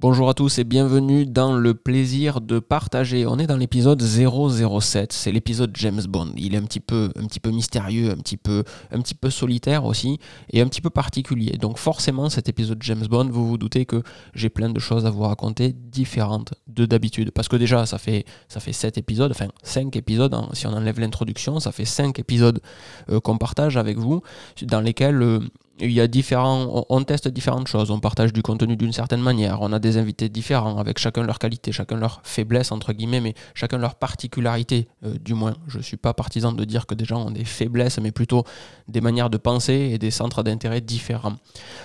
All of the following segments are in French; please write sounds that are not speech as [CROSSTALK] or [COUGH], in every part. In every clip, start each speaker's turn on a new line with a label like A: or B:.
A: Bonjour à tous et bienvenue dans le plaisir de partager. On est dans l'épisode 007, c'est l'épisode James Bond. Il est un petit peu mystérieux, un petit peu solitaire aussi et un petit peu particulier. Donc forcément cet épisode James Bond, vous vous doutez que j'ai plein de choses à vous raconter différentes de d'habitude parce que déjà ça fait ça fait 7 épisodes, enfin 5 épisodes hein. si on enlève l'introduction, ça fait 5 épisodes euh, qu'on partage avec vous dans lesquels euh, il y a différents, on, teste différentes choses, on partage du contenu d'une certaine manière, on a des invités différents avec chacun leur qualité, chacun leur faiblesse entre guillemets, mais chacun leur particularité euh, du moins. Je ne suis pas partisan de dire que des gens ont des faiblesses, mais plutôt des manières de penser et des centres d'intérêt différents.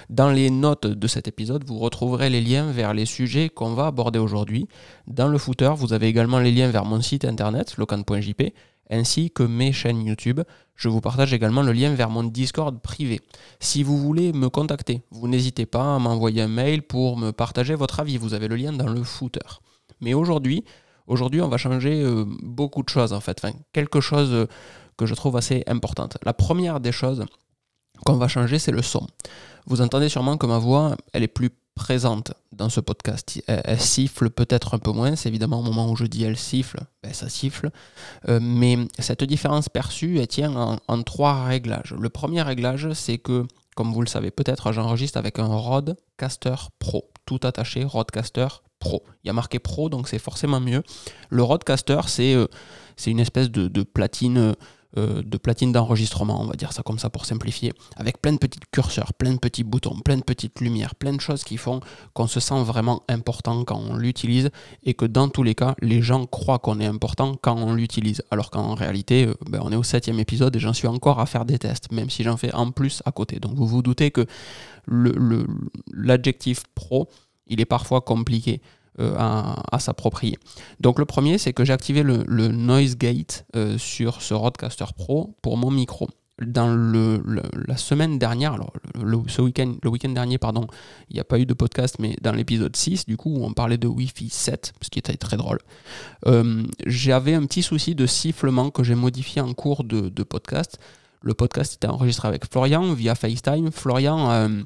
A: Dans les notes de cet épisode, vous retrouverez les liens vers les sujets qu'on va aborder aujourd'hui. Dans le footer, vous avez également les liens vers mon site internet, locan.jp, ainsi que mes chaînes YouTube. Je vous partage également le lien vers mon Discord privé. Si vous voulez me contacter, vous n'hésitez pas à m'envoyer un mail pour me partager votre avis. Vous avez le lien dans le footer. Mais aujourd'hui, aujourd'hui, on va changer euh, beaucoup de choses en fait. Enfin, quelque chose euh, que je trouve assez importante. La première des choses qu'on va changer, c'est le son. Vous entendez sûrement que ma voix, elle est plus présente dans ce podcast. Elle, siffle peut-être un peu moins, c'est évidemment au moment où je dis elle siffle, ben ça siffle. Euh, mais cette différence perçue, elle tient en, trois réglages. Le premier réglage, c'est que, comme vous le savez peut-être, j'enregistre avec un Rodecaster Pro, tout attaché, Rodecaster Pro. Il y a marqué Pro, donc c'est forcément mieux. Le Rodecaster, c'est euh, une espèce de platine euh, de platine d'enregistrement, on va dire ça comme ça pour simplifier, avec plein de petits curseurs, plein de petits boutons, plein de petites lumières, plein de choses qui font qu'on se sent vraiment important quand on l'utilise et que dans tous les cas, les gens croient qu'on est important quand on l'utilise. Alors qu'en réalité, euh, ben, on est au septième épisode et j'en suis encore à faire des tests, même si j'en fais en plus à côté. Donc vous vous doutez que l'adjectif pro, il est parfois compliqué. Euh, à, s'approprier. Donc le premier, c'est que j'ai activé le, Noise Gate euh, sur ce Rodecaster Pro pour mon micro. Dans la semaine dernière, alors le, ce week-end, le week-end dernier, pardon, il n'y a pas eu de podcast, mais dans l'épisode 6, du coup, où on parlait de Wi-Fi 7, ce qui était très drôle, euh, j'avais un petit souci de sifflement que j'ai modifié en cours de, de, podcast. Le podcast était enregistré avec Florian via FaceTime. Florian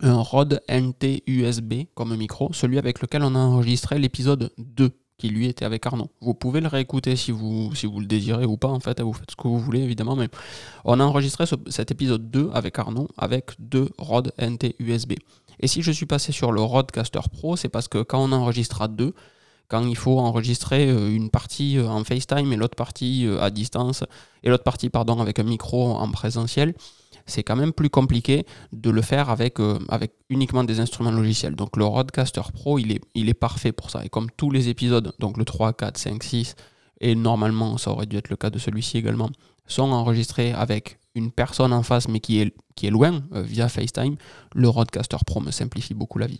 A: un Rode NT USB comme micro, celui avec lequel on a enregistré l'épisode 2 qui lui était avec Arnaud. Vous pouvez le réécouter si vous, si vous le désirez ou pas, en fait, vous faites ce que vous voulez évidemment, mais on a enregistré cet épisode 2 avec Arnaud avec deux Rode NT USB. Et si je suis passé sur le Rodecaster Pro, c'est parce que quand on enregistre à deux, quand il faut enregistrer euh, une partie euh, en FaceTime et l'autre partie euh, à distance, et l'autre partie, pardon, avec un micro en présentiel, c'est quand même plus compliqué de le faire avec, euh, avec uniquement des instruments logiciels. Donc le Rodecaster Pro, il est, il est parfait pour ça. Et comme tous les épisodes, donc le 3, 4, 5, 6, et normalement ça aurait dû être le cas de celui-ci également, sont enregistrés avec une personne en face mais qui est, qui est loin euh, via FaceTime, le Rodecaster Pro me simplifie beaucoup la vie.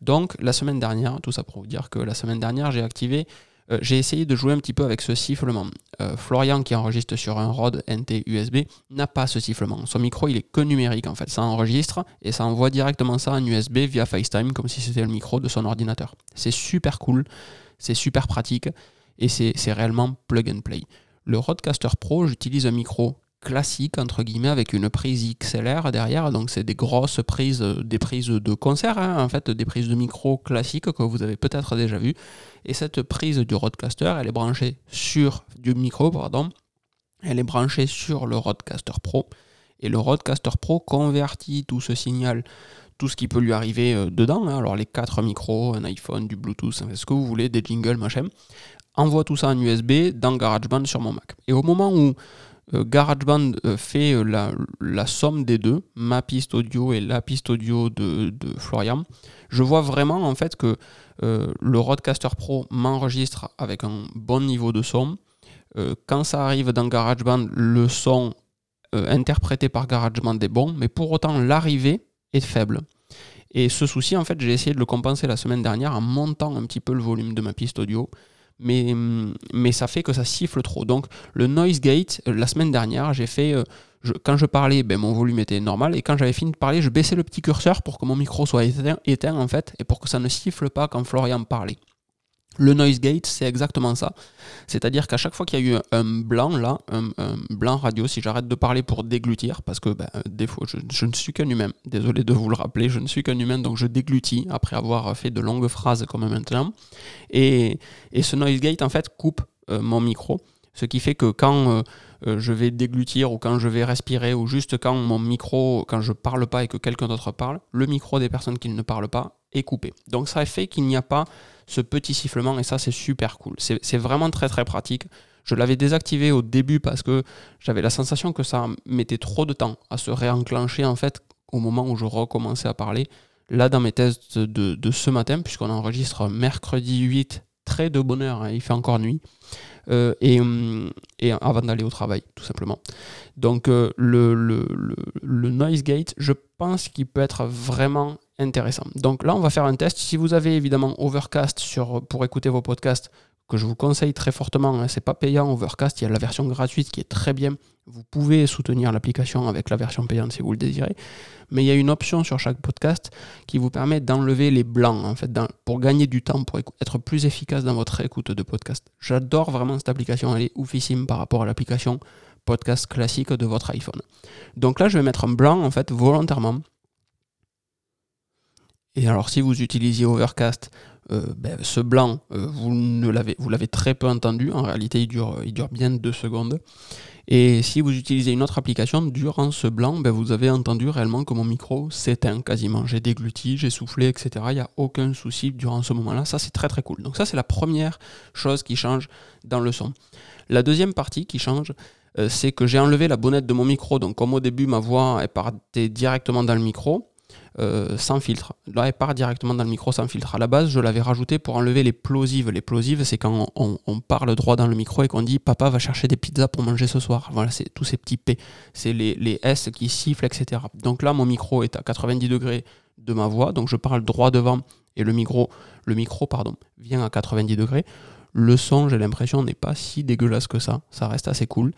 A: Donc la semaine dernière, tout ça pour vous dire que la semaine dernière j'ai activé euh, j'ai essayé de jouer un petit peu avec ce sifflement. Euh, Florian, qui enregistre sur un Rode NT USB, n'a pas ce sifflement. Son micro, il est que numérique en fait. Ça enregistre et ça envoie directement ça en USB via FaceTime, comme si c'était le micro de son ordinateur. C'est super cool, c'est super pratique et c'est réellement plug and play. Le Rodecaster Pro, j'utilise un micro classique entre guillemets avec une prise XLR derrière. Donc c'est des grosses prises des prises de concert hein, en fait des prises de micro classiques que vous avez peut-être déjà vu et cette prise du Rodecaster elle est branchée sur du micro pardon elle est branchée sur le Rodecaster Pro. Et le Rodecaster Pro convertit tout ce signal tout ce qui peut lui arriver euh, dedans hein. alors les quatre micros un iPhone du Bluetooth ce que vous voulez des jingles machin envoie tout ça en USB dans GarageBand sur mon Mac. Et au moment où GarageBand euh, fait euh, la, somme des deux, ma piste audio et la piste audio de, Florian. Je vois vraiment en fait que le Rodecaster Pro m'enregistre avec un bon niveau de son. quand ça arrive dans GarageBand, le son interprété par GarageBand est bon, mais pour autant l'arrivée est faible. Et ce souci, en fait, j'ai essayé de le compenser la semaine dernière en montant un petit peu le volume de ma piste audio mais, mais ça fait que ça siffle trop. Donc le noise gate, euh, la semaine dernière, j'ai fait, euh, quand je parlais, ben, mon volume était normal, et quand j'avais fini de parler, je baissais le petit curseur pour que mon micro soit éteint, en fait, et pour que ça ne siffle pas quand Florian parlait. Le noise gate, c'est exactement ça. C'est-à-dire qu'à chaque fois qu'il y a eu un blanc, là, un, blanc radio, si j'arrête de parler pour déglutir, parce que ben, des fois, je, ne suis qu'un humain, désolé de vous le rappeler, je ne suis qu'un humain, donc je déglutis après avoir fait de longues phrases comme maintenant. Et, ce noise gate, en fait, coupe euh, mon micro, ce qui fait que quand euh, euh, je vais déglutir ou quand je vais respirer ou juste quand mon micro, quand je parle pas et que quelqu'un d'autre parle, le micro des personnes qui ne parlent pas est coupé. Donc ça fait qu'il n'y a pas ce petit sifflement et ça c'est super cool. C'est vraiment très très pratique. Je l'avais désactivé au début parce que j'avais la sensation que ça mettait trop de temps à se réenclencher en fait au moment où je recommençais à parler. Là dans mes tests de, ce matin, puisqu'on enregistre mercredi 8, très de bonheur, hein, il fait encore nuit. Euh, et, et, avant d'aller au travail, tout simplement. Donc euh, le, le, le, noise gate, je pense qu'il peut être vraiment intéressant. Donc là, on va faire un test. Si vous avez évidemment Overcast pour écouter vos podcasts, que je vous conseille très fortement, hein, c'est pas payant Overcast, il y a la version gratuite qui est très bien. Vous pouvez soutenir l'application avec la version payante si vous le désirez. Mais il y a une option sur chaque podcast qui vous permet d'enlever les blancs, pour gagner du temps, pour être plus efficace dans votre écoute de podcast. J'adore vraiment cette application, elle est oufissime par rapport à l'application podcast classique de votre iPhone. Donc là, je vais mettre un blanc, en fait, volontairement et alors, si vous utilisiez Overcast, euh, ben, ce blanc, euh, vous, ne l'avez, vous l'avez très peu entendu. En réalité, il dure, il dure bien deux secondes. Et si vous utilisez une autre application, durant ce blanc, ben, vous avez entendu réellement que mon micro s'éteint quasiment. J'ai dégluti, j'ai soufflé, etc. Il n'y a aucun souci durant ce moment-là. Ça, c'est très très cool. Donc ça, c'est la première chose qui change dans le son. La deuxième partie qui change, euh, c'est que j'ai enlevé la bonnette de mon micro. Donc comme au début, ma voix est partait directement dans le micro, euh, sans filtre. Là, elle part directement dans le micro sans filtre. À la base, je l'avais rajouté pour enlever les plosives. Les plosives, c'est quand on, parle droit dans le micro et qu'on dit Papa va chercher des pizzas pour manger ce soir. Voilà, c'est tous ces petits P. C'est les, S qui sifflent, etc. Donc là, mon micro est à 90 degrés de ma voix, donc je parle droit devant et le micro, le micro pardon, vient à 90 degrés. Le son, j'ai l'impression, n'est pas si dégueulasse que ça. Ça reste assez cool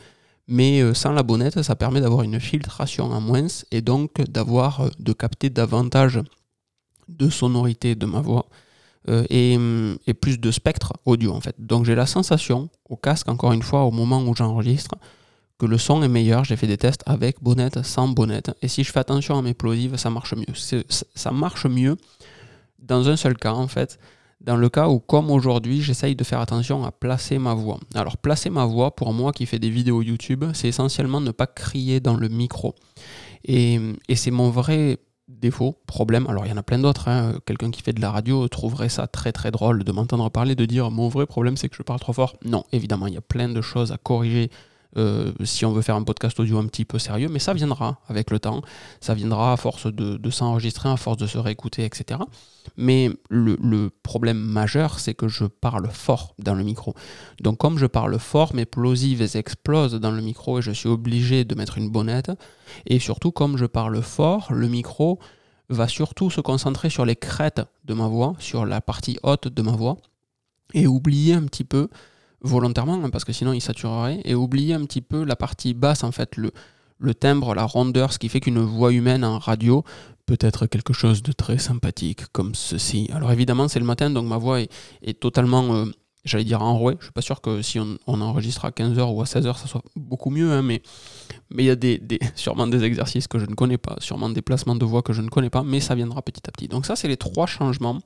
A: mais euh, sans la bonnette, ça permet d'avoir une filtration en moins et donc d'avoir euh, de capter davantage de sonorité de ma voix euh, et, plus de spectre audio en fait. Donc j'ai la sensation au casque encore une fois au moment où j'enregistre que le son est meilleur. J'ai fait des tests avec bonnette, sans bonnette et si je fais attention à mes plosives, ça marche mieux. Ça marche mieux dans un seul cas en fait dans le cas où, comme aujourd'hui, j'essaye de faire attention à placer ma voix. Alors, placer ma voix, pour moi qui fais des vidéos YouTube, c'est essentiellement ne pas crier dans le micro. Et, c'est mon vrai défaut, problème. Alors, il y en a plein d'autres. Hein. Quelqu'un qui fait de la radio trouverait ça très très drôle de m'entendre parler, de dire mon vrai problème, c'est que je parle trop fort. Non, évidemment, il y a plein de choses à corriger euh, si on veut faire un podcast audio un petit peu sérieux, mais ça viendra avec le temps, ça viendra à force de, s'enregistrer, à force de se réécouter, etc. Mais le, problème majeur, c'est que je parle fort dans le micro. Donc comme je parle fort, mes plosives explosent dans le micro et je suis obligé de mettre une bonnette. Et surtout, comme je parle fort, le micro va surtout se concentrer sur les crêtes de ma voix, sur la partie haute de ma voix, et oublier un petit peu volontairement, hein, parce que sinon il saturerait, et oublier un petit peu la partie basse, en fait, le, le timbre, la rondeur, ce qui fait qu'une voix humaine en radio peut être quelque chose de très sympathique, comme ceci. Alors évidemment, c'est le matin, donc ma voix est, totalement, euh, j'allais dire enrouée. Je suis pas sûr que si on, enregistre à 15h ou à 16h, ça soit beaucoup mieux, hein, mais il y a des, [LAUGHS] sûrement des exercices que je ne connais pas, sûrement des placements de voix que je ne connais pas, mais ça viendra petit à petit. Donc ça, c'est les trois changements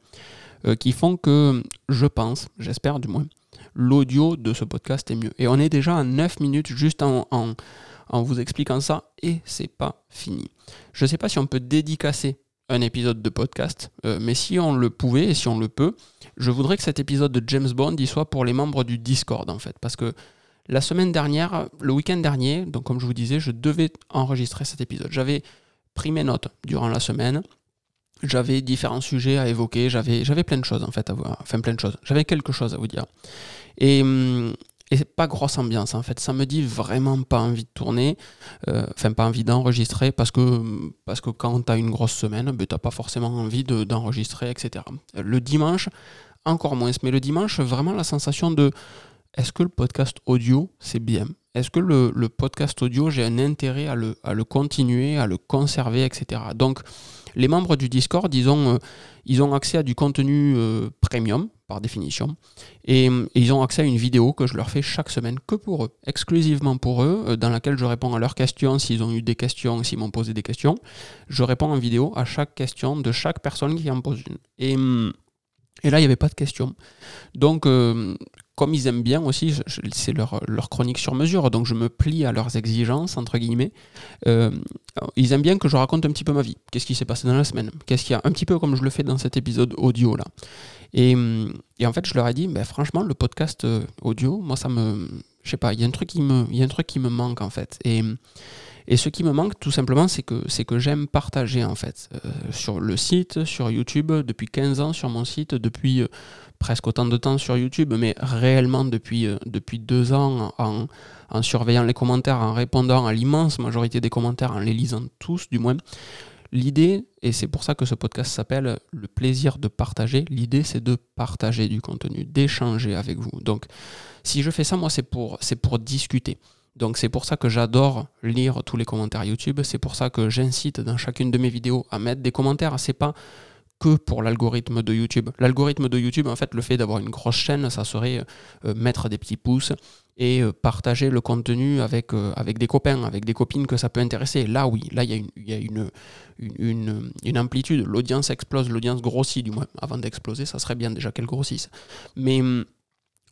A: euh, qui font que je pense, j'espère du moins, l'audio de ce podcast est mieux. Et on est déjà à 9 minutes juste en, en, vous expliquant ça et c'est pas fini. Je ne sais pas si on peut dédicacer un épisode de podcast, euh, mais si on le pouvait et si on le peut, je voudrais que cet épisode de James Bond y soit pour les membres du Discord en fait, parce que la semaine dernière, le week-end dernier, donc comme je vous disais, je devais enregistrer cet épisode. J'avais pris mes notes durant la semaine, j'avais différents sujets à évoquer, j'avais, plein de choses en fait à voir, enfin plein de choses, j'avais quelque chose à vous dire. Et, hum, et pas grosse ambiance en fait, ça me dit vraiment pas envie de tourner, euh, enfin pas envie d'enregistrer parce que, parce que quand tu as une grosse semaine, ben, tu n'as pas forcément envie de, d'enregistrer, etc. Le dimanche, encore moins, mais le dimanche, vraiment la sensation de est-ce que le podcast audio c'est bien? Est-ce que le, le, podcast audio j'ai un intérêt à le, à le continuer, à le conserver, etc. Donc les membres du Discord, ils ont, euh, ils ont accès à du contenu euh, premium par définition. Et, ils ont accès à une vidéo que je leur fais chaque semaine, que pour eux, exclusivement pour eux, euh, dans laquelle je réponds à leurs questions, s'ils ont eu des questions, s'ils m'ont posé des questions. Je réponds en vidéo à chaque question de chaque personne qui en pose une. Et, et là, il n'y avait pas de questions. Donc, euh, comme ils aiment bien aussi, c'est leur, chronique sur mesure, donc je me plie à leurs exigences, entre guillemets. Euh, ils aiment bien que je raconte un petit peu ma vie. Qu'est-ce qui s'est passé dans la semaine? Qu'est-ce qu'il y a? Un petit peu comme je le fais dans cet épisode audio là. Et, en fait, je leur ai dit, ben, franchement, le podcast euh, audio, moi, ça me. Je sais pas, il y, a un truc qui me, y a un truc qui me manque en fait. Et ce qui me manque tout simplement, c'est que, c'est que j'aime partager en fait. Euh, sur le site, sur YouTube, depuis 15 ans sur mon site, depuis presque autant de temps sur YouTube, mais réellement depuis, euh, depuis deux ans en, en, surveillant les commentaires, en répondant à l'immense majorité des commentaires, en les lisant tous du moins. L'idée, et c'est pour ça que ce podcast s'appelle Le plaisir de partager, l'idée c'est de partager du contenu, d'échanger avec vous. Donc si je fais ça, moi c'est pour, c'est pour discuter. Donc c'est pour ça que j'adore lire tous les commentaires YouTube, c'est pour ça que j'incite dans chacune de mes vidéos à mettre des commentaires. C'est pas que pour l'algorithme de YouTube. L'algorithme de YouTube, en fait, le fait d'avoir une grosse chaîne, ça serait euh, mettre des petits pouces et euh, partager le contenu avec, euh, avec des copains, avec des copines que ça peut intéresser. Là, oui, là, il y a une, une, une, une amplitude. L'audience explose, l'audience grossit, du moins. Avant d'exploser, ça serait bien déjà qu'elle grossisse. Mais hum,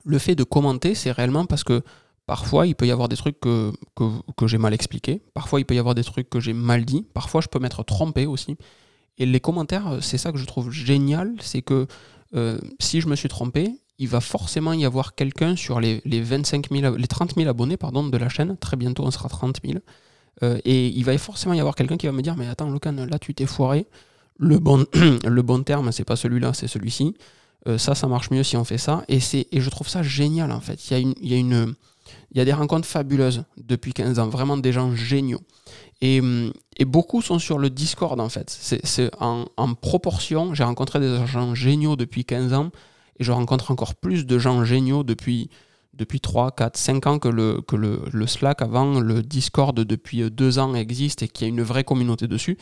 A: le fait de commenter, c'est réellement parce que Parfois, il peut y avoir des trucs que, que, j'ai mal expliqués. Parfois, il peut y avoir des trucs que j'ai mal dit. Parfois, je peux m'être trompé aussi. Et les commentaires, euh, c'est ça que je trouve génial, c'est que euh, si je me suis trompé, il va forcément y avoir quelqu'un sur les, les, 25 les 30 000 abonnés pardon, de la chaîne, très bientôt on sera 30 000, euh, et il va forcément y avoir quelqu'un qui va me dire mais attends Locan, là tu t'es foiré, le bon, [CLEARS THROAT] le bon terme c'est pas celui-là, c'est celui-ci, ça ça marche mieux si on fait ça, et, et je trouve ça génial en fait, il y a, une, il y a, une, il y a des rencontres fabuleuses depuis 15 ans, vraiment des gens géniaux. Et, beaucoup sont sur le Discord en fait. C'est en, proportion. J'ai rencontré des gens géniaux depuis 15 ans et je rencontre encore plus de gens géniaux depuis, depuis 3, 4, 5 ans que, le, Slack avant, le Discord depuis 2 ans existe et qu'il y a une vraie communauté dessus.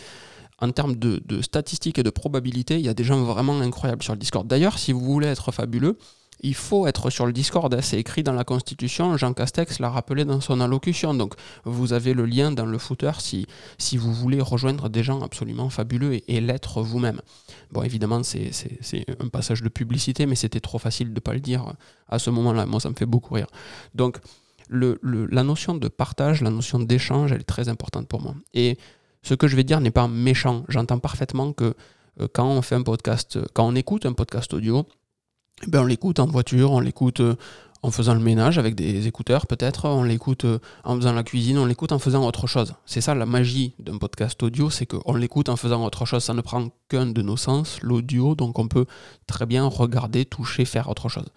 A: En termes de, de statistiques et de probabilités, il y a des gens vraiment incroyables sur le Discord. D'ailleurs, si vous voulez être fabuleux, il faut être sur le Discord. C'est écrit dans la Constitution. Jean Castex l'a rappelé dans son allocution. Donc, vous avez le lien dans le footer si, si vous voulez rejoindre des gens absolument fabuleux et, l'être vous-même. Bon, évidemment, c'est un passage de publicité, mais c'était trop facile de ne pas le dire à ce moment-là. Moi, ça me fait beaucoup rire. Donc, la notion de partage, la notion d'échange, elle est très importante pour moi. Et ce que je vais dire n'est pas méchant. J'entends parfaitement que euh, quand on fait un podcast, quand on écoute un podcast audio, ben, on l'écoute en voiture, on l'écoute euh, en faisant le ménage avec des écouteurs peut-être, on l'écoute euh, en faisant la cuisine, on l'écoute en faisant autre chose. C'est ça la magie d'un podcast audio, c'est qu'on l'écoute en faisant autre chose. Ça ne prend qu'un de nos sens, l'audio, donc on peut très bien regarder, toucher, faire autre chose.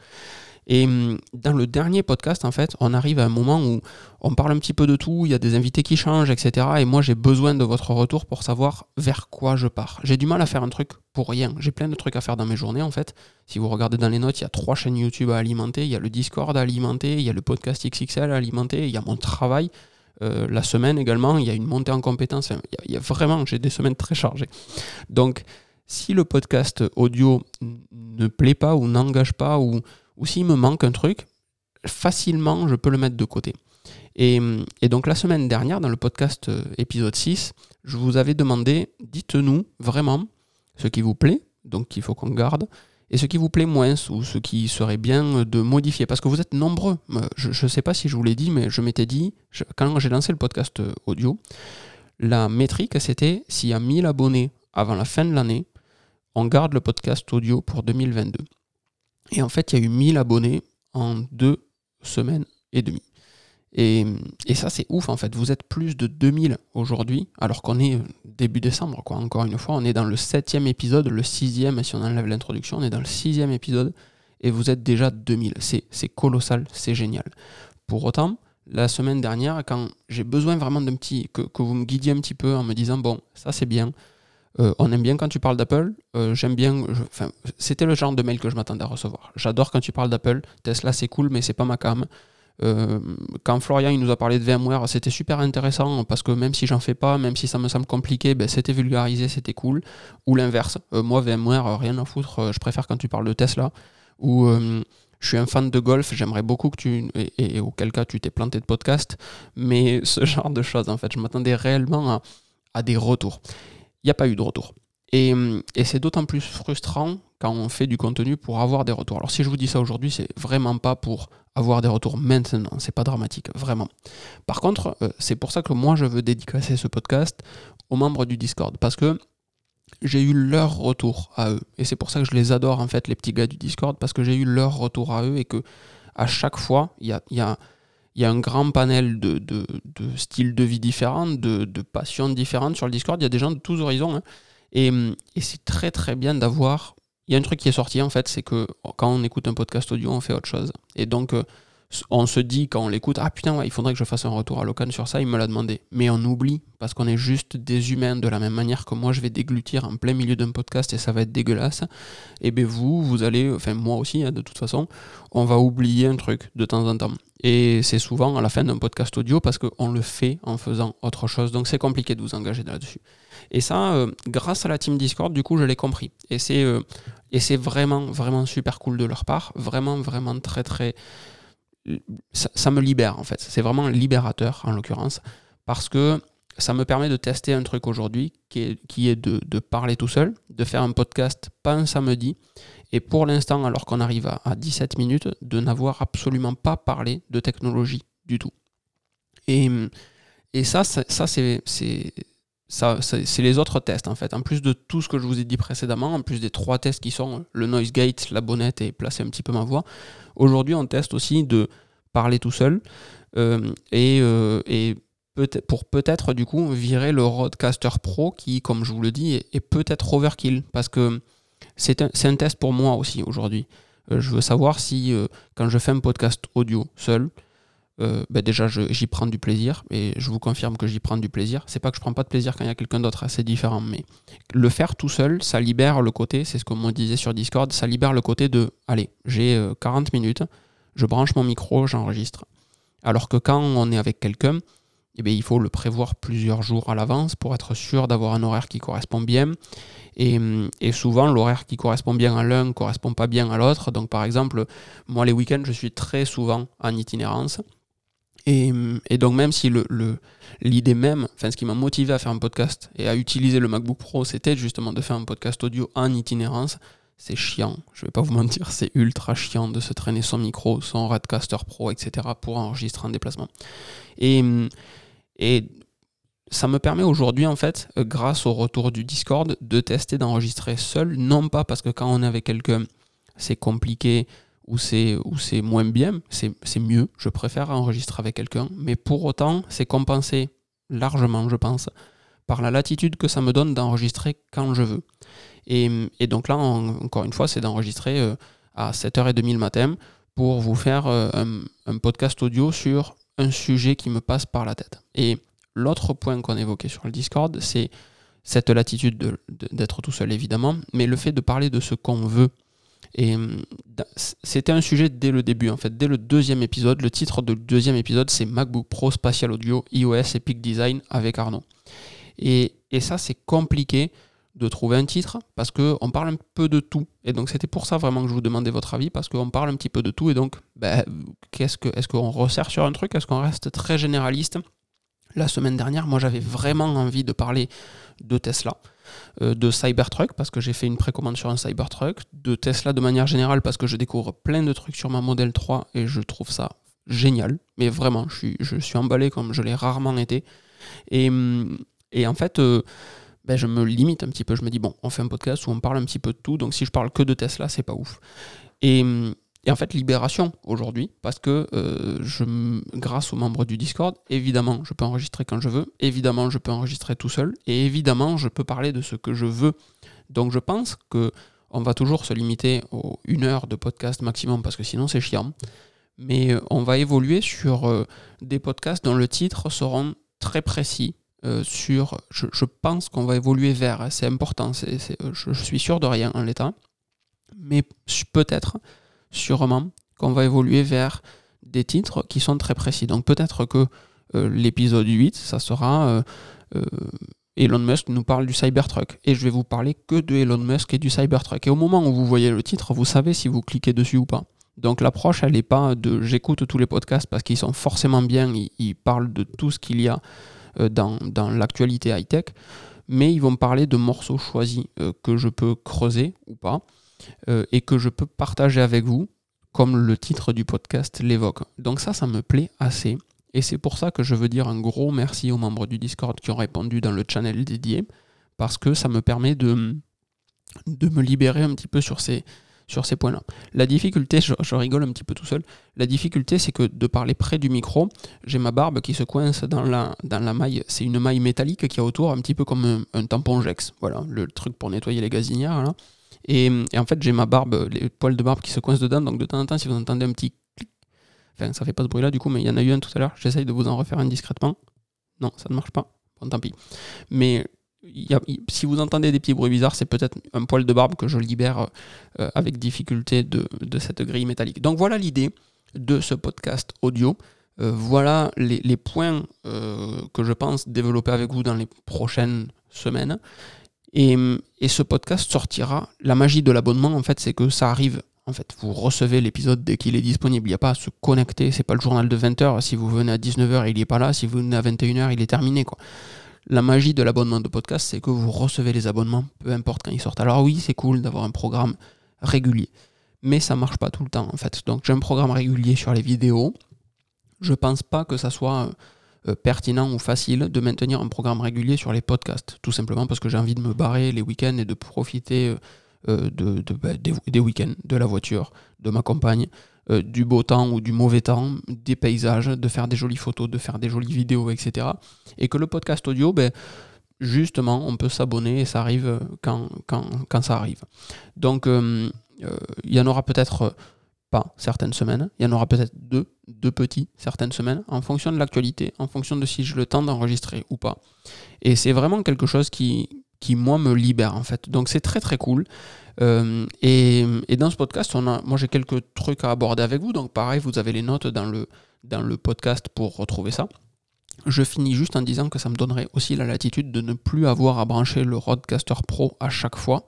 A: Et hum, dans le dernier podcast, en fait, on arrive à un moment où on parle un petit peu de tout, il y a des invités qui changent, etc. Et moi, j'ai besoin de votre retour pour savoir vers quoi je pars. J'ai du mal à faire un truc pour rien. J'ai plein de trucs à faire dans mes journées, en fait. Si vous regardez dans les notes, il y a trois chaînes YouTube à alimenter, il y a le Discord à alimenter, il y a le podcast XXL à alimenter, il y a mon travail. Euh, la semaine également, il y a une montée en compétences. il, y a, vraiment, j'ai des semaines très chargées. Donc, si le podcast audio ne plaît pas ou n'engage pas ou ou s'il me manque un truc, facilement je peux le mettre de côté. Et, donc la semaine dernière, dans le podcast euh, épisode 6, je vous avais demandé, dites-nous vraiment ce qui vous plaît, donc qu'il faut qu'on garde, et ce qui vous plaît moins, ou ce qui serait bien de modifier, parce que vous êtes nombreux. Euh, je ne sais pas si je vous l'ai dit, mais je m'étais dit, quand j'ai lancé le podcast euh, audio, la métrique, c'était s'il y a 1000 abonnés avant la fin de l'année, on garde le podcast audio pour 2022. Et en fait, il y a eu 1000 abonnés en deux semaines et demie. Et, ça, c'est ouf, en fait. Vous êtes plus de 2000 aujourd'hui, alors qu'on est début décembre, quoi. Encore une fois, on est dans le septième épisode, le sixième, si on enlève l'introduction, on est dans le sixième épisode, et vous êtes déjà 2000. C'est colossal, c'est génial. Pour autant, la semaine dernière, quand j'ai besoin vraiment d'un petit, que, vous me guidiez un petit peu en me disant, bon, ça c'est bien, euh, on aime bien quand tu parles d'Apple. Euh, j'aime bien. c'était le genre de mail que je m'attendais à recevoir. J'adore quand tu parles d'Apple. Tesla, c'est cool, mais c'est pas ma cam. Euh, quand Florian il nous a parlé de VMware, c'était super intéressant parce que même si j'en fais pas, même si ça me semble compliqué, ben, c'était vulgarisé, c'était cool. Ou l'inverse. moi, VMware, rien à foutre. Je préfère quand tu parles de Tesla. ou je suis un fan de golf, j'aimerais beaucoup que tu. Et, auquel cas tu t'es planté de podcast, mais ce [LAUGHS] genre de choses, en fait, je m'attendais réellement à, des retours. N'y a pas eu de retour. Et, c'est d'autant plus frustrant quand on fait du contenu pour avoir des retours. Alors si je vous dis ça aujourd'hui, c'est vraiment pas pour avoir des retours maintenant, c'est pas dramatique, vraiment. Par contre, euh, c'est pour ça que moi je veux dédicacer ce podcast aux membres du Discord, parce que j'ai eu leur retour à eux. Et c'est pour ça que je les adore en fait, les petits gars du Discord, parce que j'ai eu leur retour à eux et que à chaque fois, il y, a, y a, un grand panel de, styles de vie différents, de, passions différentes sur le Discord. Il y a des gens de tous horizons. Hein. Et, et c'est très très bien d'avoir il y a un truc qui est sorti en fait, c'est que quand on écoute un podcast audio, on fait autre chose. Et donc, euh, on se dit quand on l'écoute, ah putain, il faudrait que je fasse un retour à Locan sur ça, il me l'a demandé. Mais on oublie, parce qu'on est juste des humains, de la même manière que moi je vais déglutir en plein milieu d'un podcast et ça va être dégueulasse. Et bien vous, vous allez, enfin moi aussi, hein, de toute façon, on va oublier un truc de temps en temps. Et c'est souvent à la fin d'un podcast audio parce qu'on le fait en faisant autre chose. Donc c'est compliqué de vous engager là-dessus. Et ça, euh, grâce à la team Discord, du coup, je l'ai compris. Et c'est euh, et c'est vraiment, vraiment super cool de leur part. Vraiment, vraiment très, très. Ça, me libère en fait. C'est vraiment libérateur en l'occurrence. Parce que ça me permet de tester un truc aujourd'hui qui est, de, parler tout seul, de faire un podcast pas un samedi. Et pour l'instant, alors qu'on arrive à, à 17 minutes, de n'avoir absolument pas parlé de technologie du tout. Et, ça, ça, c'est les autres tests en fait. En plus de tout ce que je vous ai dit précédemment, en plus des trois tests qui sont le noise gate, la bonnette et placer un petit peu ma voix, aujourd'hui on teste aussi de parler tout seul euh, et, euh, pour peut-être du coup virer le Roadcaster Pro qui, comme je vous le dis, est, peut-être overkill parce que c'est un, un, test pour moi aussi aujourd'hui. Euh, je veux savoir si quand je fais un podcast audio seul, euh, ben déjà j'y prends du plaisir et je vous confirme que j'y prends du plaisir. C'est pas que je prends pas de plaisir quand il y a quelqu'un d'autre, c'est différent, mais le faire tout seul, ça libère le côté, c'est ce qu'on me disait sur Discord, ça libère le côté de allez, j'ai 40 euh, minutes, je branche mon micro, j'enregistre. Alors que quand on est avec quelqu'un, eh bien, il faut le prévoir plusieurs jours à l'avance pour être sûr d'avoir un horaire qui correspond bien. Et, et souvent, l'horaire qui correspond bien à l'un ne correspond pas bien à l'autre. Donc, par exemple, moi, les week-ends, je suis très souvent en itinérance. Et, donc même si l'idée même, enfin ce qui m'a motivé à faire un podcast et à utiliser le MacBook Pro, c'était justement de faire un podcast audio en itinérance, c'est chiant, je vais pas vous mentir, c'est ultra chiant de se traîner son micro, son Redcaster Pro, etc. pour enregistrer en déplacement. Et, et ça me permet aujourd'hui, en fait, grâce au retour du Discord, de tester d'enregistrer seul, non pas parce que quand on est avec quelqu'un, c'est compliqué, où c'est moins bien, c'est mieux, je préfère enregistrer avec quelqu'un, mais pour autant, c'est compensé largement, je pense, par la latitude que ça me donne d'enregistrer quand je veux. Et, et donc là, encore une fois, c'est d'enregistrer euh, à 7h30 le matin pour vous faire euh, un, podcast audio sur un sujet qui me passe par la tête. Et l'autre point qu'on évoquait sur le Discord, c'est cette latitude d'être tout seul, évidemment, mais le fait de parler de ce qu'on veut et hum, c'était un sujet dès le début, en fait, dès le deuxième épisode. Le titre du deuxième épisode, c'est MacBook Pro Spatial Audio iOS Epic Design avec Arnaud. Et, et ça, c'est compliqué de trouver un titre parce qu'on parle un peu de tout. Et donc, c'était pour ça vraiment que je vous demandais votre avis parce qu'on parle un petit peu de tout. Et donc, ben, qu'est-ce que, est-ce qu'on resserre sur un truc? Est-ce qu'on reste très généraliste? La semaine dernière, moi, j'avais vraiment envie de parler de Tesla. Euh, de Cybertruck parce que j'ai fait une précommande sur un Cybertruck, de Tesla de manière générale parce que je découvre plein de trucs sur ma Model 3 et je trouve ça génial. Mais vraiment, je suis, emballé comme je l'ai rarement été. Et, et en fait, euh, ben je me limite un petit peu. Je me dis, bon, on fait un podcast où on parle un petit peu de tout, donc si je parle que de Tesla, c'est pas ouf. Et et en fait, libération aujourd'hui, parce que euh, je, grâce aux membres du Discord, évidemment, je peux enregistrer quand je veux, évidemment, je peux enregistrer tout seul, et évidemment, je peux parler de ce que je veux. Donc, je pense que on va toujours se limiter aux une heure de podcast maximum, parce que sinon, c'est chiant. Mais euh, on va évoluer sur euh, des podcasts dont le titre seront très précis. sur, je, pense qu'on va évoluer vers, hein, c'est important, je, je suis sûr de rien en l'état, mais peut-être sûrement qu'on va évoluer vers des titres qui sont très précis. Donc peut-être que euh, l'épisode 8, ça sera euh, euh, Elon Musk nous parle du Cybertruck. Et je vais vous parler que de Elon Musk et du Cybertruck. Et au moment où vous voyez le titre, vous savez si vous cliquez dessus ou pas. Donc l'approche, elle n'est pas de j'écoute tous les podcasts parce qu'ils sont forcément bien, ils, parlent de tout ce qu'il y a euh, dans, l'actualité high-tech, mais ils vont parler de morceaux choisis que je peux creuser ou pas, euh, et que je peux partager avec vous, comme le titre du podcast l'évoque. Donc ça, ça me plaît assez. Et c'est pour ça que je veux dire un gros merci aux membres du Discord qui ont répondu dans le channel dédié, parce que ça me permet de, me libérer un petit peu sur ces, points-là. La difficulté, je, rigole un petit peu tout seul, la difficulté c'est que de parler près du micro, j'ai ma barbe qui se coince dans la, dans la maille, c'est une maille métallique qui a autour, un petit peu comme un, tampon Jex, voilà, le truc pour nettoyer les gazinières. Et, en fait j'ai ma barbe, les poils de barbe qui se coincent dedans, donc de temps en temps si vous entendez un petit clic, enfin ça fait pas ce bruit là du coup, mais il y en a eu un tout à l'heure, j'essaye de vous en refaire un discrètement. Non, ça ne marche pas. Bon, tant pis. Mais si vous entendez des petits bruits bizarres, c'est peut-être un poil de barbe que je libère euh, avec difficulté de, cette grille métallique. Donc voilà l'idée de ce podcast audio. Euh, voilà les, points euh, que je pense développer avec vous dans les prochaines semaines. Et, ce podcast sortira. La magie de l'abonnement, en fait, c'est que ça arrive. En fait, vous recevez l'épisode dès qu'il est disponible. Il n'y a pas à se connecter. C'est pas le journal de 20h. Si vous venez à 19h, il n'est pas là. Si vous venez à 21h, il est terminé. La magie de l'abonnement de podcast, c'est que vous recevez les abonnements, peu importe quand ils sortent. Alors oui, c'est cool d'avoir un programme régulier, mais ça marche pas tout le temps en fait. Donc j'ai un programme régulier sur les vidéos. Je pense pas que ça soit euh, pertinent ou facile de maintenir un programme régulier sur les podcasts, tout simplement parce que j'ai envie de me barrer les week-ends et de profiter euh, euh, bah, des week-ends, de la voiture, de ma compagne, du beau temps ou du mauvais temps, des paysages, de faire des jolies photos, de faire des jolies vidéos, etc. Et que le podcast audio, ben, justement, on peut s'abonner et ça arrive quand, quand, ça arrive. Donc, il y en aura peut-être pas certaines semaines, il y en aura peut-être deux, deux petits certaines semaines, en fonction de l'actualité, en fonction de si j'ai le temps d'enregistrer ou pas. Et c'est vraiment quelque chose qui, moi me libère en fait. Donc c'est très très cool. Euh, et, dans ce podcast, on a, moi j'ai quelques trucs à aborder avec vous. Donc pareil, vous avez les notes dans le, podcast pour retrouver ça. Je finis juste en disant que ça me donnerait aussi la latitude de ne plus avoir à brancher le Rodecaster Pro à chaque fois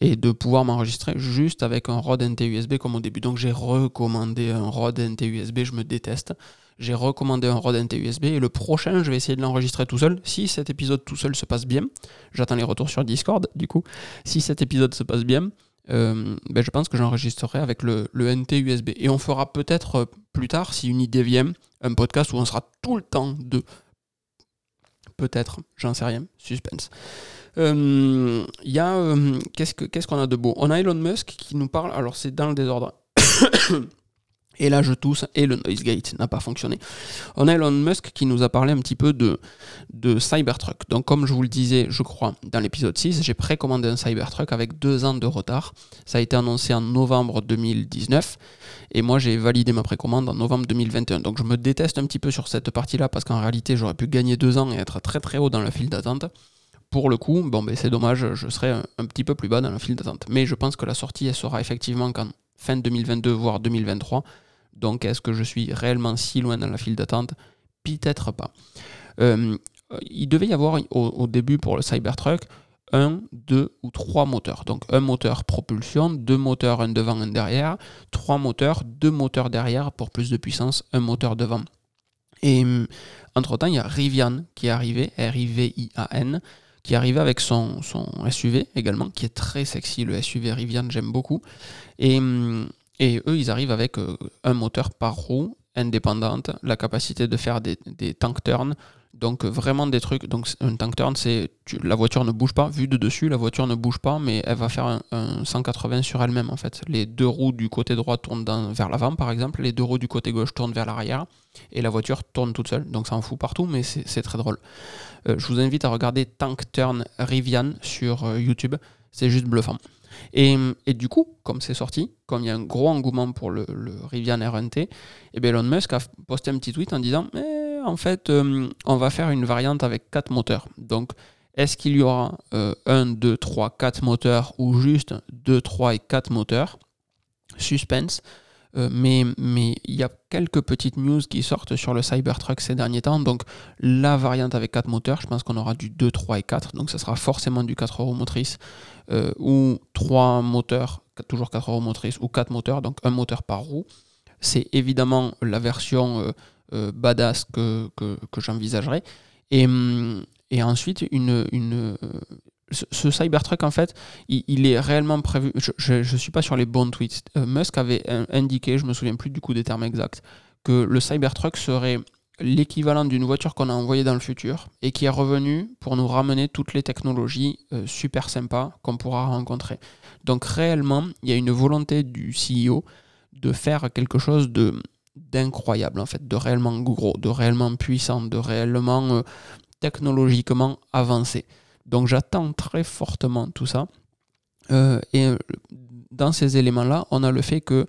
A: et de pouvoir m'enregistrer juste avec un Rode NT USB comme au début. Donc j'ai recommandé un Rode NT USB, je me déteste. J'ai recommandé un Rode NT USB et le prochain, je vais essayer de l'enregistrer tout seul. Si cet épisode tout seul se passe bien, j'attends les retours sur Discord du coup. Si cet épisode se passe bien, euh, ben je pense que j'enregistrerai avec le, le, NT USB. Et on fera peut-être euh, plus tard, si une idée vient, un podcast où on sera tout le temps de. Peut-être, j'en sais rien, suspense. Il euh, y a. Qu'est-ce qu'on a de beau? On a Elon Musk qui nous parle, alors c'est dans le désordre. [COUGHS] Et là, je tousse et le noise gate n'a pas fonctionné. On a Elon Musk qui nous a parlé un petit peu de, de Cybertruck. Donc, comme je vous le disais, je crois, dans l'épisode 6, j'ai précommandé un Cybertruck avec deux ans de retard. Ça a été annoncé en novembre 2019. Et moi, j'ai validé ma précommande en novembre 2021. Donc, je me déteste un petit peu sur cette partie-là parce qu'en réalité, j'aurais pu gagner deux ans et être très très haut dans la file d'attente. Pour le coup, bon, ben, c'est dommage, je serai un, petit peu plus bas dans la file d'attente. Mais je pense que la sortie, elle sera effectivement qu'en fin 2022, voire 2023. Donc est-ce que je suis réellement si loin dans la file d'attente? Peut-être pas. Euh, il devait y avoir au, début pour le Cybertruck un, deux ou trois moteurs. Donc un moteur propulsion, deux moteurs, un devant, un derrière, trois moteurs, deux moteurs derrière pour plus de puissance, un moteur devant. Et entre-temps, il y a Rivian qui est arrivé, R-I-V-I-A-N, qui arrivé avec son, SUV également, qui est très sexy, le SUV Rivian, j'aime beaucoup. Et, et eux, ils arrivent avec euh, un moteur par roue indépendante, la capacité de faire des, tank turns, donc euh, vraiment des trucs. Donc un tank turn, c'est la voiture ne bouge pas, vue de dessus, la voiture ne bouge pas, mais elle va faire un, 180 sur elle-même en fait. Les deux roues du côté droit tournent vers l'avant par exemple, les deux roues du côté gauche tournent vers l'arrière, et la voiture tourne toute seule. Donc ça en fout partout, mais c'est très drôle. Euh, je vous invite à regarder Tank Turn Rivian sur YouTube, c'est juste bluffant. Et, du coup, comme c'est sorti, comme il y a un gros engouement pour le, Rivian RNT, et eh Elon Musk a posté un petit tweet en disant eh, en fait, euh, on va faire une variante avec 4 moteurs. Donc, est-ce qu'il y aura 1, 2, 3, 4 moteurs ou juste 2, 3 et 4 moteurs? Suspense. mais mais il y a quelques petites news qui sortent sur le Cybertruck ces derniers temps. Donc la variante avec 4 moteurs, je pense qu'on aura du 2, 3 et 4. Donc ça sera forcément du 4 roues motrices ou 3 moteurs, toujours 4 roues motrices ou 4 moteurs, donc un moteur par roue. C'est évidemment la version badass que, que, j'envisagerais. Et, hum, et ensuite, une, une, ce Cybertruck, en fait, il, est réellement prévu. Je ne suis pas sur les bons tweets. Euh, Musk avait indiqué, je me souviens plus du coup des termes exacts, que le Cybertruck serait l'équivalent d'une voiture qu'on a envoyée dans le futur et qui est revenu pour nous ramener toutes les technologies euh, super sympas qu'on pourra rencontrer. Donc réellement, il y a une volonté du CEO de faire quelque chose de d'incroyable en fait, de réellement gros, de réellement puissant, de réellement euh, technologiquement avancé. Donc j'attends très fortement tout ça. Euh, et euh, dans ces éléments-là, on a le fait que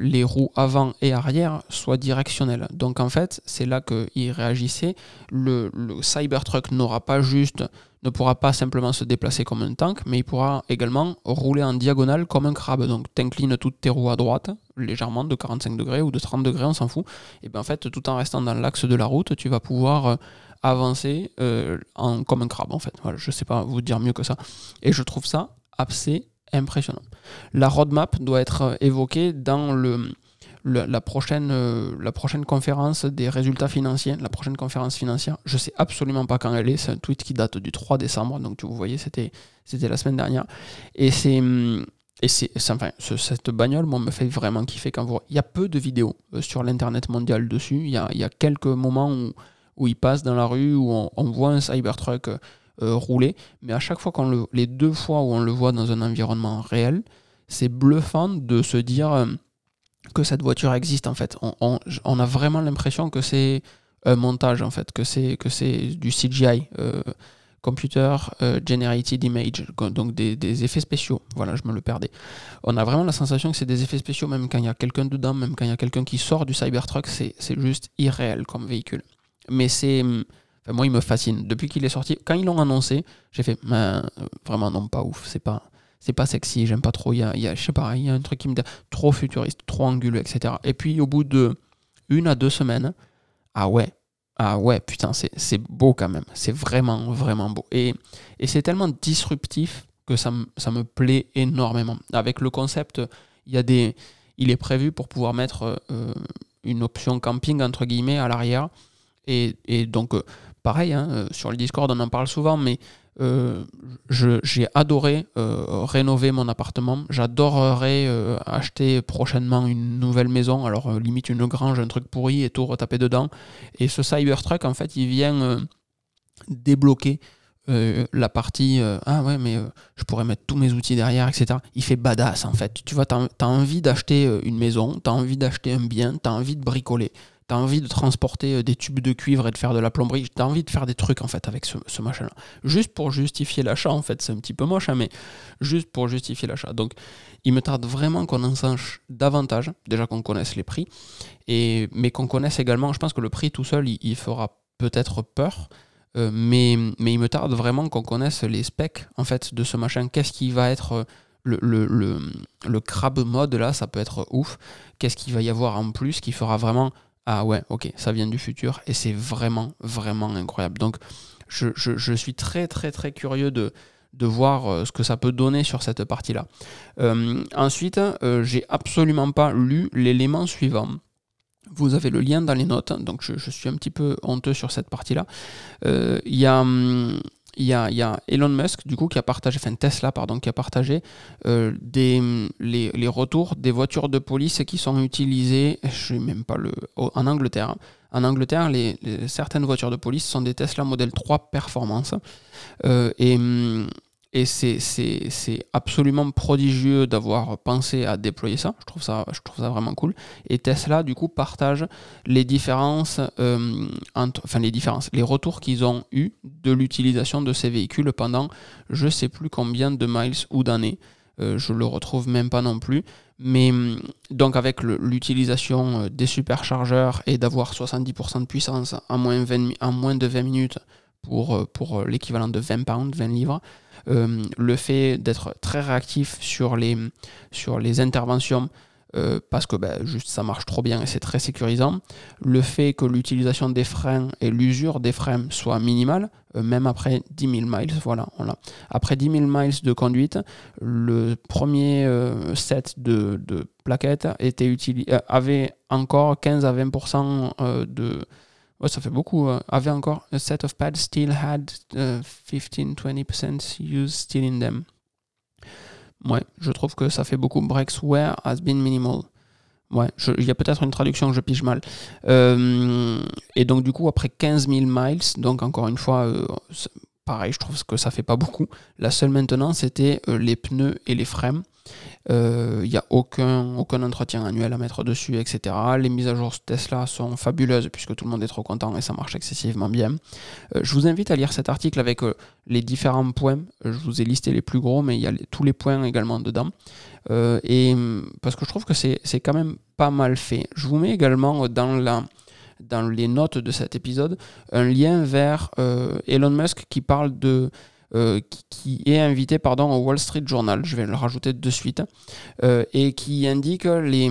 A: les roues avant et arrière soient directionnelles. Donc en fait, c'est là qu'il réagissait. Le, le Cybertruck n'aura pas juste, ne pourra pas simplement se déplacer comme un tank, mais il pourra également rouler en diagonale comme un crabe. Donc t'inclines toutes tes roues à droite, légèrement de 45 degrés ou de 30 degrés, on s'en fout. Et bien en fait, tout en restant dans l'axe de la route, tu vas pouvoir avancer euh, comme un crabe en fait. Voilà, je sais pas vous dire mieux que ça. Et je trouve ça assez impressionnant. La roadmap doit être euh, évoquée dans le, la, prochaine, euh, la prochaine conférence des résultats financiers, la prochaine conférence financière. Je sais absolument pas quand elle est. C'est un tweet qui date du 3 décembre, donc vous voyez, c'était, la semaine dernière. Et c'est. Et c'est, enfin, cette bagnole, moi, me fait vraiment kiffer quand vous. Il y a peu de vidéos sur l'internet mondial dessus. Il y a, y a quelques moments où, où il passe dans la rue, où on, voit un Cybertruck euh, rouler. Mais à chaque fois qu'on le, les deux fois où on le voit dans un environnement réel, c'est bluffant de se dire euh, que cette voiture existe en fait. On, a vraiment l'impression que c'est un montage en fait, que c'est que c'est du CGI. Euh, Computer Generated Image, donc des, effets spéciaux. Voilà, je me le perdais. On a vraiment la sensation que c'est des effets spéciaux, même quand il y a quelqu'un dedans, même quand il y a quelqu'un qui sort du Cybertruck, c'est juste irréel comme véhicule. Mais c'est. moi, il me fascine. Depuis qu'il est sorti, quand ils l'ont annoncé, j'ai fait ben, vraiment non, pas ouf. C'est pas, c'est pas sexy, j'aime pas trop. Il y a, je sais pas, il y a un truc qui me dit trop futuriste, trop anguleux, etc. Et puis, au bout de une à deux semaines, ah ouais, ah ouais, putain, c'est beau quand même. C'est vraiment, vraiment beau. Et, et c'est tellement disruptif que ça, ça me plaît énormément. Avec le concept, il y a des, il est prévu pour pouvoir mettre euh, une option camping entre guillemets à l'arrière et, donc, euh, pareil, hein, euh, sur le Discord, on en parle souvent, mais euh, j'ai adoré rénover mon appartement. J'adorerais acheter prochainement une nouvelle maison, alors limite une grange, un truc pourri et tout retaper dedans. Et ce Cybertruck, en fait, il vient débloquer la partie ah ouais mais je pourrais mettre tous mes outils derrière etc il fait badass en fait tu vois t'as as envie d'acheter une maison t'as envie d'acheter un bien t'as envie de bricoler tu as envie de transporter euh, des tubes de cuivre et de faire de la plomberie, tu as envie de faire des trucs en fait avec ce, machin-là. Juste pour justifier l'achat en fait, c'est un petit peu moche, hein, mais juste pour justifier l'achat. Donc il me tarde vraiment qu'on en sache davantage, déjà qu'on connaisse les prix, et, mais qu'on connaisse également, je pense que le prix tout seul, il, fera peut-être peur, euh, mais, mais il me tarde vraiment qu'on connaisse les specs en fait de ce machin. Qu'est-ce qui va être euh, le, le, le, le, crab mode là, ça peut être ouf. Qu'est-ce qu'il va y avoir en plus qui fera vraiment ah ouais, ok, ça vient du futur et c'est vraiment, vraiment incroyable. Donc, je, suis très, très, très curieux de, de voir euh, ce que ça peut donner sur cette partie-là. Euh, ensuite, euh, j'ai absolument pas lu l'élément suivant. Vous avez le lien dans les notes, donc je, suis un petit peu honteux sur cette partie-là. Il y a hum, il y, a, Elon Musk, du coup, qui a partagé, enfin Tesla, pardon, qui a partagé euh, des, les, retours des voitures de police qui sont utilisées, je sais même pas le, en Angleterre. En Angleterre, les, certaines voitures de police sont des Tesla Model 3 Performance. Euh, et, et c'est absolument prodigieux d'avoir pensé à déployer ça. Je trouve ça, je trouve ça vraiment cool. Et Tesla, du coup, partage les différences, euh, enfin les différences, les retours qu'ils ont eu de l'utilisation de ces véhicules pendant je sais plus combien de miles ou d'années. Euh, je le retrouve même pas non plus. Mais donc avec l'utilisation euh, des superchargeurs et d'avoir 70% de puissance en moins, en moins de 20 minutes pour, euh, pour l'équivalent de 20 pounds, 20 livres, euh, le fait d'être très réactif sur les, sur les interventions euh, parce que ben, juste ça marche trop bien et c'est très sécurisant. Le fait que l'utilisation des freins et l'usure des freins soit minimale, euh, même après 10 000 miles. Voilà. Après 10 000 miles de conduite, le premier euh, set de, plaquettes était avait encore 15 à 20% de. Ouais, ça fait beaucoup. avait encore a set of pads still had 15-20% use still in them. Ouais, je trouve que ça fait beaucoup. Breaks where has been minimal. Ouais, il y a peut-être une traduction que je pige mal. Euh, et donc, du coup, après 15 000 miles, donc encore une fois, euh, pareil, je trouve que ça fait pas beaucoup. La seule maintenant, c'était euh, les pneus et les freins. Il euh, n'y a aucun, entretien annuel à mettre dessus, etc. Les mises à jour Tesla sont fabuleuses puisque tout le monde est trop content et ça marche excessivement bien. Euh, je vous invite à lire cet article avec euh, les différents points. Je vous ai listé les plus gros, mais il y a tous les points également dedans. et parce que je trouve que c'est quand même pas mal fait. Je vous mets également dans les notes de cet épisode un lien vers Elon Musk qui parle de euh, qui, est invité pardon, au Wall Street Journal, je vais le rajouter de suite, euh, et qui indique les,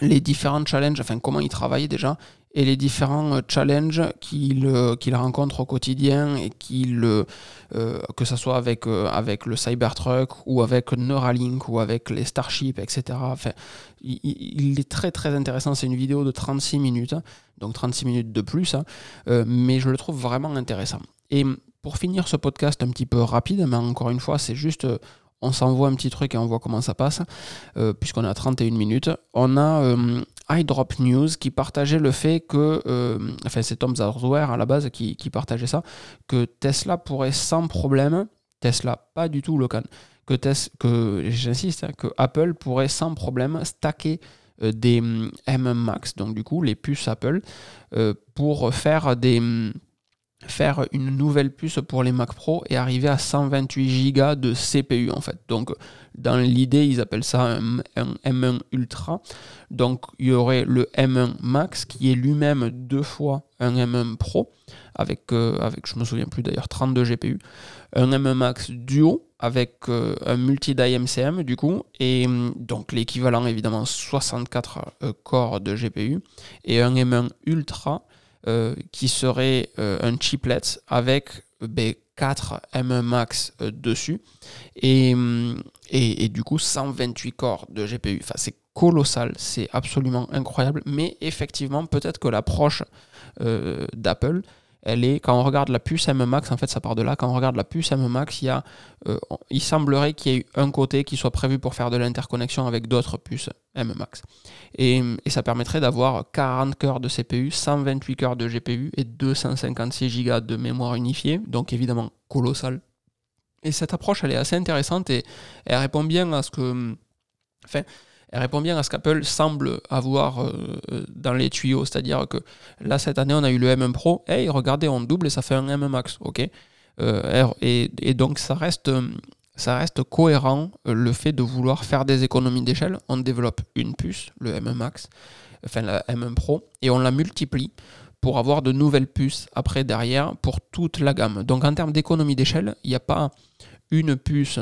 A: les différents challenges, enfin comment il travaille déjà, et les différents challenges qu'il qu'il rencontre au quotidien et qu'il euh, que ce soit avec, avec le Cybertruck ou avec Neuralink ou avec les Starship, etc. Enfin, il, est très très intéressant. C'est une vidéo de 36 minutes, donc 36 minutes de plus, hein, mais je le trouve vraiment intéressant. Et pour finir ce podcast un petit peu rapide, mais encore une fois, c'est juste, euh, on s'envoie un petit truc et on voit comment ça passe, euh, puisqu'on a 31 minutes. On a euh, iDrop News qui partageait le fait que, enfin c'est Tom Hardware à la base qui, partageait ça, que Tesla pourrait sans problème, Tesla pas du tout le can, que, que j'insiste, hein, que Apple pourrait sans problème stacker des M Max, donc du coup les puces Apple, pour faire des faire une nouvelle puce pour les Mac Pro et arriver à 128 Go de CPU en fait. Donc dans l'idée, ils appellent ça un, M1 Ultra. Donc il y aurait le M1 Max qui est lui-même deux fois un M1 Pro avec, euh, avec je me souviens plus d'ailleurs, 32 GPU. Un M1 Max Duo avec euh, un multi-die MCM du coup, et hum, donc l'équivalent évidemment 64 euh, corps de GPU, et un M1 Ultra qui serait euh, un chiplet avec ben, 4 M1 Max euh, dessus hum, et, et, du coup 128 corps de GPU. Enfin, c'est colossal, c'est absolument incroyable, mais effectivement, peut-être que l'approche d'Apple elle est, quand on regarde la puce M Max, en fait ça part de là, quand on regarde la puce M Max, il, y a, euh, il semblerait qu'il y ait un côté qui soit prévu pour faire de l'interconnexion avec d'autres puces M Max. Et, ça permettrait d'avoir 40 cœurs de CPU, 128 cœurs de GPU et 256 Go de mémoire unifiée, donc évidemment colossal. Et cette approche, elle est assez intéressante et elle répond bien à ce que... Enfin, elle répond bien à ce qu'Apple semble avoir euh, euh, dans les tuyaux. C'est-à-dire que là, cette année, on a eu le M1 Pro. Hey, regardez, on double et ça fait un M1 Max. OK? Euh, et, donc, ça reste, ça reste cohérent le fait de vouloir faire des économies d'échelle. On développe une puce, le M1 Max, enfin la M1 Pro, et on la multiplie pour avoir de nouvelles puces après derrière pour toute la gamme. Donc en termes d'économie d'échelle, il n'y a pas une puce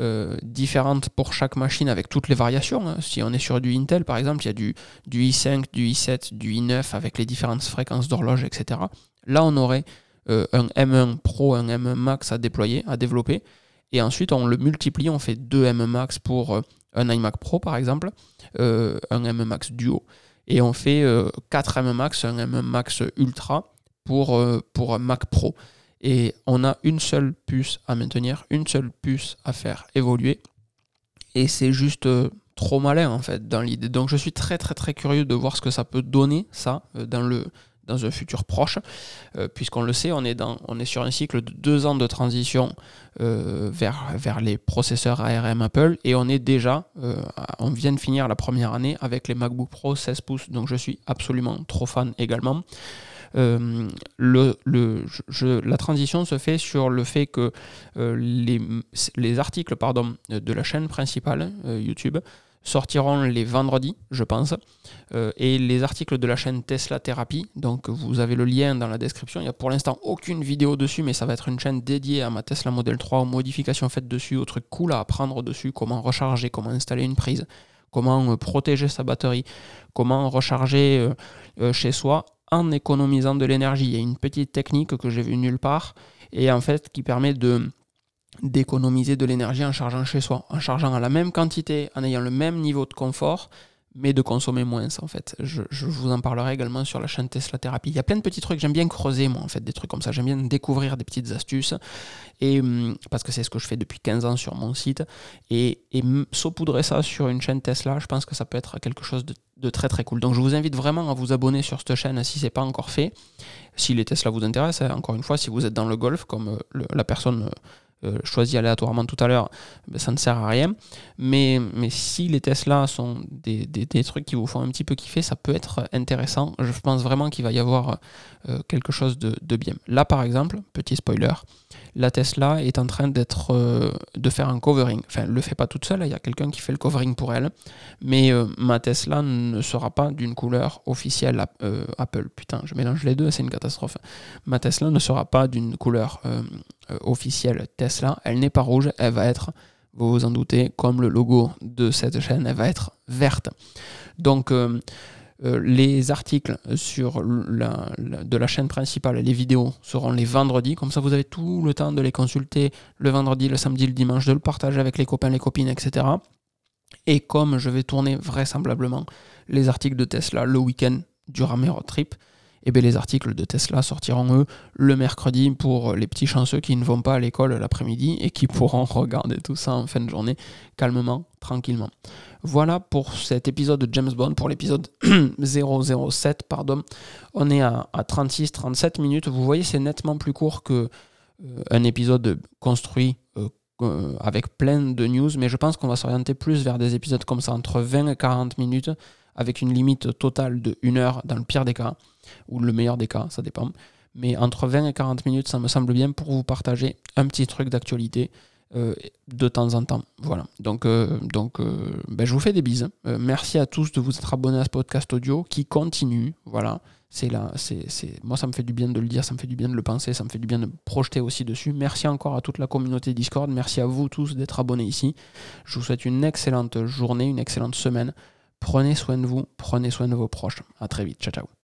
A: euh, différentes pour chaque machine avec toutes les variations. Hein. Si on est sur du Intel, par exemple, il y a du, du i5, du i7, du i9 avec les différentes fréquences d'horloge, etc. Là, on aurait euh, un M1 Pro, un M1 Max à déployer, à développer. Et ensuite, on le multiplie, on fait deux M1 Max pour euh, un iMac Pro, par exemple, un M1 Max Duo. Et on fait 4 M1 Max, un M1 Max Ultra pour, pour un Mac Pro et on a une seule puce à maintenir, une seule puce à faire évoluer. Et c'est juste euh, trop malin en fait dans l'idée. Donc je suis très très très curieux de voir ce que ça peut donner ça euh, dans le dans un futur proche, euh, puisqu'on le sait, on est, dans, on est sur un cycle de deux ans de transition vers, vers les processeurs ARM Apple, et on est déjà, on vient de finir la première année avec les MacBook Pro 16 pouces, donc je suis absolument trop fan également. Euh, la transition se fait sur le fait que euh, les, les, articles pardon, de la chaîne principale euh, YouTube sortiront les vendredis, je pense, et les articles de la chaîne Tesla Therapy, donc vous avez le lien dans la description, il n'y a pour l'instant aucune vidéo dessus, mais ça va être une chaîne dédiée à ma Tesla Model 3, aux modifications faites dessus, aux trucs cool à apprendre dessus, comment recharger, comment installer une prise, comment protéger sa batterie, comment recharger chez soi en économisant de l'énergie. Il y a une petite technique que j'ai vue nulle part et en fait qui permet de d'économiser de l'énergie en chargeant chez soi, en chargeant à la même quantité, en ayant le même niveau de confort, mais de consommer moins en fait. Je, vous en parlerai également sur la chaîne Tesla Thérapie. Il y a plein de petits trucs, j'aime bien creuser moi en fait des trucs comme ça, j'aime bien découvrir des petites astuces, et, hum, parce que c'est ce que je fais depuis 15 ans sur mon site, et, et saupoudrer ça sur une chaîne Tesla, je pense que ça peut être quelque chose de, très très cool. Donc je vous invite vraiment à vous abonner sur cette chaîne si ce n'est pas encore fait. Si les Tesla vous intéressent, hein, encore une fois, si vous êtes dans le golf, comme euh, la personne euh, euh, choisi aléatoirement tout à l'heure, ben, ça ne sert à rien. Mais, mais si les Tesla sont des, des, trucs qui vous font un petit peu kiffer, ça peut être intéressant. Je pense vraiment qu'il va y avoir euh, quelque chose de, de, bien. Là, par exemple, petit spoiler, la Tesla est en train d'être euh, de faire un covering. Enfin, elle ne le fait pas toute seule, il y a quelqu'un qui fait le covering pour elle. Mais ma Tesla ne sera pas d'une couleur officielle Apple. Putain, je mélange les deux, c'est une catastrophe. Ma Tesla ne sera pas d'une couleur officielle Tesla Tesla, elle n'est pas rouge, elle va être, vous vous en doutez, comme le logo de cette chaîne, elle va être verte. Donc euh, les articles sur de la chaîne principale, les vidéos seront les vendredis, comme ça vous avez tout le temps de les consulter le vendredi, le samedi, le dimanche, de le partager avec les copains, les copines, etc. Et comme je vais tourner vraisemblablement les articles de Tesla le week-end durant mes road trips, et eh bien les articles de Tesla sortiront eux le mercredi pour les petits chanceux qui ne vont pas à l'école l'après-midi et qui pourront [LAUGHS] regarder tout ça en fin de journée calmement, tranquillement. Voilà pour cet épisode de James Bond, pour l'épisode [CLEARS THROAT] 007, pardon. On est à, 36-37 minutes. Vous voyez, c'est nettement plus court que euh, un épisode construit euh, euh, avec plein de news, mais je pense qu'on va s'orienter plus vers des épisodes comme ça, entre 20 et 40 minutes, avec une limite totale de 1 heure dans le pire des cas ou le meilleur des cas, ça dépend. Mais entre 20 et 40 minutes, ça me semble bien pour vous partager un petit truc d'actualité euh, de temps en temps. Voilà. Donc, euh, euh, ben, je vous fais des bises. merci à tous de vous être abonnés à ce podcast audio qui continue. Voilà. C'est là, c'est, moi ça me fait du bien de le dire, ça me fait du bien de le penser, ça me fait du bien de projeter aussi dessus. Merci encore à toute la communauté Discord, merci à vous tous d'être abonnés ici. Je vous souhaite une excellente journée, une excellente semaine. Prenez soin de vous, prenez soin de vos proches. À très vite, ciao ciao.